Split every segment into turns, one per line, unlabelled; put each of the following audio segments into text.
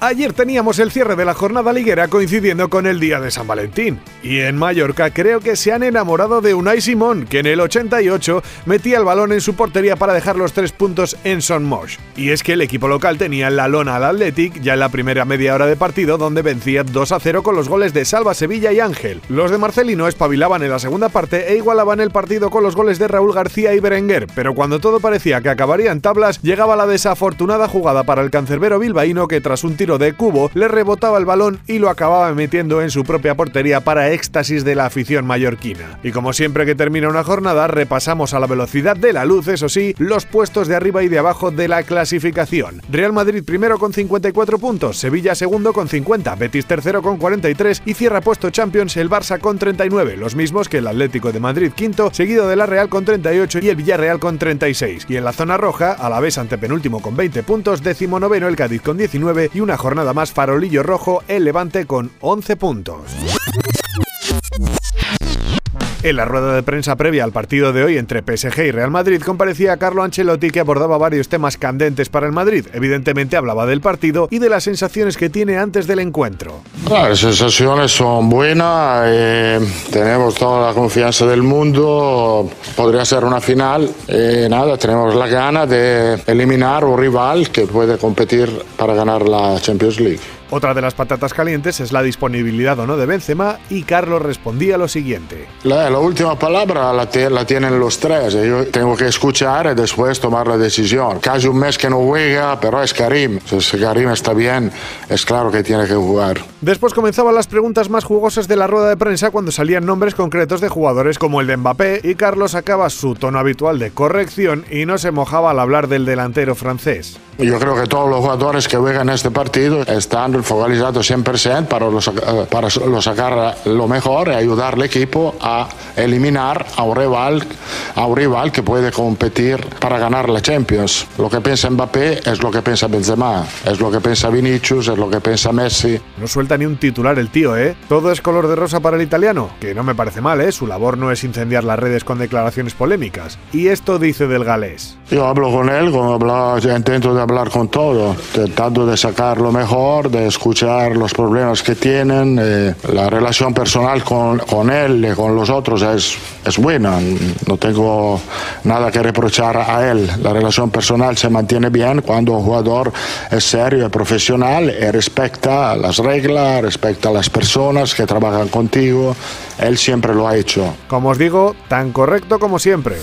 Ayer teníamos el cierre de la jornada liguera coincidiendo con el día de San Valentín. Y en Mallorca creo que se han enamorado de Unai Simón, que en el 88 metía el balón en su portería para dejar los tres puntos en Son Mosh. Y es que el equipo local tenía la lona al Athletic ya en la primera media hora de partido, donde vencía 2 a 0 con los goles de Salva Sevilla y Ángel. Los de Marcelino espabilaban en la segunda parte e igualaban el partido con los goles de Raúl García y Berenguer, pero cuando todo parecía que acabaría en tablas, llegaba la desafortunada jugada para el cancerbero bilbaíno que tras un tiro de cubo, le rebotaba el balón y lo acababa metiendo en su propia portería para éxtasis de la afición mallorquina. Y como siempre que termina una jornada, repasamos a la velocidad de la luz, eso sí, los puestos de arriba y de abajo de la clasificación. Real Madrid primero con 54 puntos, Sevilla segundo con 50, Betis tercero con 43 y cierra puesto Champions el Barça con 39, los mismos que el Atlético de Madrid quinto, seguido de la Real con 38 y el Villarreal con 36. Y en la zona roja, a la vez antepenúltimo con 20 puntos, décimo noveno el Cádiz con 19 y una jornada más farolillo rojo el Levante con 11 puntos. En la rueda de prensa previa al partido de hoy entre PSG y Real Madrid comparecía Carlo Ancelotti que abordaba varios temas candentes para el Madrid. Evidentemente hablaba del partido y de las sensaciones que tiene antes del encuentro.
Las sensaciones son buenas, eh, tenemos toda la confianza del mundo, podría ser una final. Eh, nada, tenemos la gana de eliminar un rival que puede competir para ganar la Champions League.
Otra de las patatas calientes es la disponibilidad o no de Benzema y Carlos respondía lo siguiente.
La, última palabra la, la, tienen los tres. Yo tengo que escuchar y después tomar la decisión. Casi un mes que no juega, pero es Karim. Si Karim está bien, es claro que tiene que jugar.
Después comenzaban las preguntas más jugosas de la rueda de prensa cuando salían nombres concretos de jugadores como el de Mbappé y Carlos sacaba su tono habitual de corrección y no se mojaba al hablar del delantero francés.
Yo creo que todos los jugadores que juegan este partido están focalizados 100% para, eh, para sacar lo mejor y ayudar al equipo a eliminar a un, rival, a un rival que puede competir para ganar la Champions. Lo que piensa Mbappé es lo que piensa Benzema, es lo que piensa Vinicius, es lo que piensa Messi.
No suelta ni un titular el tío, ¿eh? Todo es color de rosa para el italiano, que no me parece mal, ¿eh? Su labor no es incendiar las redes con declaraciones polémicas. Y esto dice del galés.
Yo hablo con él, como hablo, intento de hablar con todo, tratando de sacar lo mejor, de escuchar los problemas que tienen. Eh, la relación personal con, con, él y con los otros es, es buena, no tengo nada que reprochar a él. La relación personal se mantiene bien cuando un jugador es serio y profesional y respecta las reglas, respecta a las personas que trabajan contigo. Él siempre lo ha hecho.
Como os digo, tan correcto como siempre.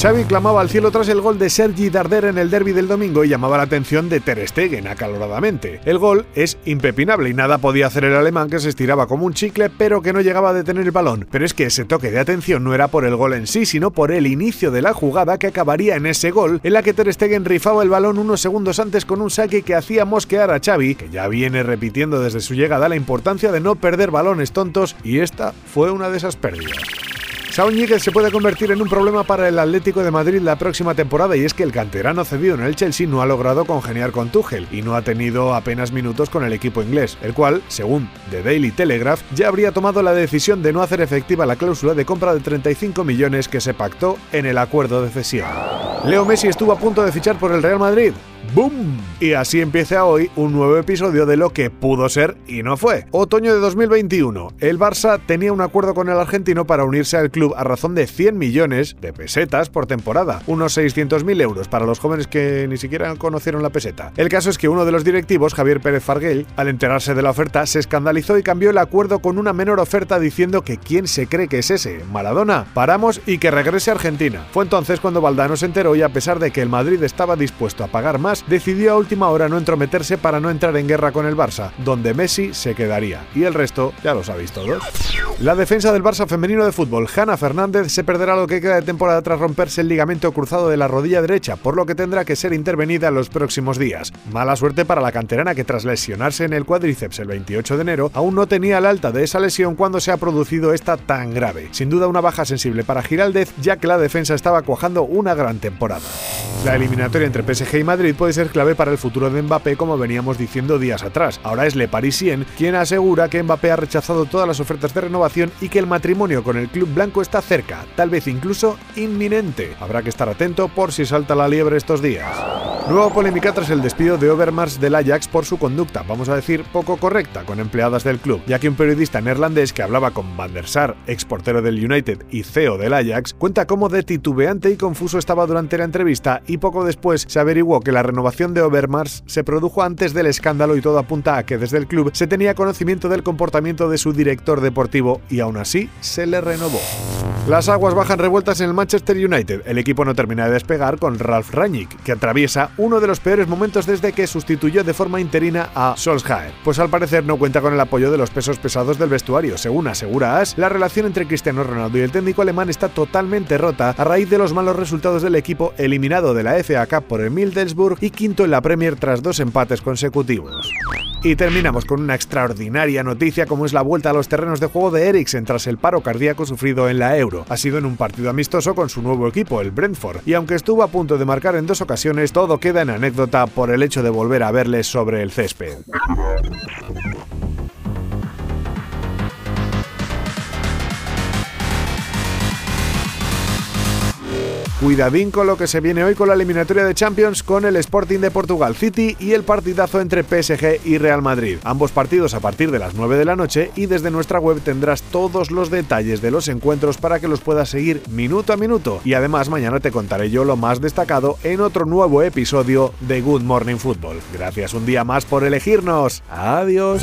Xavi clamaba al cielo tras el gol de Sergi Darder en el derby del domingo y llamaba la atención de Ter Stegen acaloradamente. El gol es impepinable y nada podía hacer el alemán que se estiraba como un chicle pero que no llegaba a detener el balón. Pero es que ese toque de atención no era por el gol en sí, sino por el inicio de la jugada que acabaría en ese gol en la que Ter Stegen rifaba el balón unos segundos antes con un saque que hacía mosquear a Xavi, que ya viene repitiendo desde su llegada la importancia de no perder balones tontos y esta fue una de esas pérdidas. Saúl Ñíguez se puede convertir en un problema para el Atlético de Madrid la próxima temporada y es que el canterano cedido en el Chelsea no ha logrado congeniar con Tuchel y no ha tenido apenas minutos con el equipo inglés, el cual, según The Daily Telegraph, ya habría tomado la decisión de no hacer efectiva la cláusula de compra de 35 millones que se pactó en el acuerdo de cesión. Leo Messi estuvo a punto de fichar por el Real Madrid, ¡Boom! Y así empieza hoy un nuevo episodio de lo que pudo ser y no fue. Otoño de 2021. El Barça tenía un acuerdo con el argentino para unirse al club a razón de 100 millones de pesetas por temporada, unos 600.000 euros para los jóvenes que ni siquiera conocieron la peseta. El caso es que uno de los directivos, Javier Pérez Farguel, al enterarse de la oferta, se escandalizó y cambió el acuerdo con una menor oferta diciendo que quién se cree que es ese, Maradona, paramos y que regrese a Argentina. Fue entonces cuando Valdano se enteró y a pesar de que el Madrid estaba dispuesto a pagar más, decidió a última hora no entrometerse para no entrar en guerra con el Barça, donde Messi se quedaría. Y el resto ya lo sabéis todos. La defensa del Barça femenino de fútbol, Hanna Fernández, se perderá lo que queda de temporada tras romperse el ligamento cruzado de la rodilla derecha, por lo que tendrá que ser intervenida en los próximos días. Mala suerte para la canterana que tras lesionarse en el cuádriceps el 28 de enero, aún no tenía el alta de esa lesión cuando se ha producido esta tan grave. Sin duda una baja sensible para Giraldez, ya que la defensa estaba cuajando una gran temporada. La eliminatoria entre PSG y Madrid puede ser clave para el futuro de Mbappé como veníamos diciendo días atrás. Ahora es Le Parisien quien asegura que Mbappé ha rechazado todas las ofertas de renovación y que el matrimonio con el club blanco está cerca, tal vez incluso inminente. Habrá que estar atento por si salta la liebre estos días. Nueva polémica tras el despido de Overmars del Ajax por su conducta, vamos a decir, poco correcta con empleadas del club, ya que un periodista neerlandés que hablaba con Van der Sar, exportero del United y CEO del Ajax, cuenta cómo de titubeante y confuso estaba durante la entrevista y poco después se averiguó que la renovación de Overmars se produjo antes del escándalo y todo apunta a que desde el club se tenía conocimiento del comportamiento de su director deportivo y aún así se le renovó. Las aguas bajan revueltas en el Manchester United. El equipo no termina de despegar con Ralf Rangnick, que atraviesa uno de los peores momentos desde que sustituyó de forma interina a Solskjaer. Pues al parecer no cuenta con el apoyo de los pesos pesados del vestuario. Según asegura As, la relación entre Cristiano Ronaldo y el técnico alemán está totalmente rota a raíz de los malos resultados del equipo eliminado de la FA Cup por el Middlesbrough y quinto en la Premier tras dos empates consecutivos. Y terminamos con una extraordinaria noticia como es la vuelta a los terrenos de juego de Eriksen tras el paro cardíaco sufrido en la Euro. Ha sido en un partido amistoso con su nuevo equipo, el Brentford, y aunque estuvo a punto de marcar en dos ocasiones, todo queda en anécdota por el hecho de volver a verle sobre el césped. Cuidadín con lo que se viene hoy con la eliminatoria de Champions con el Sporting de Portugal City y el partidazo entre PSG y Real Madrid. Ambos partidos a partir de las 9 de la noche y desde nuestra web tendrás todos los detalles de los encuentros para que los puedas seguir minuto a minuto. Y además mañana te contaré yo lo más destacado en otro nuevo episodio de Good Morning Football. Gracias un día más por elegirnos. Adiós.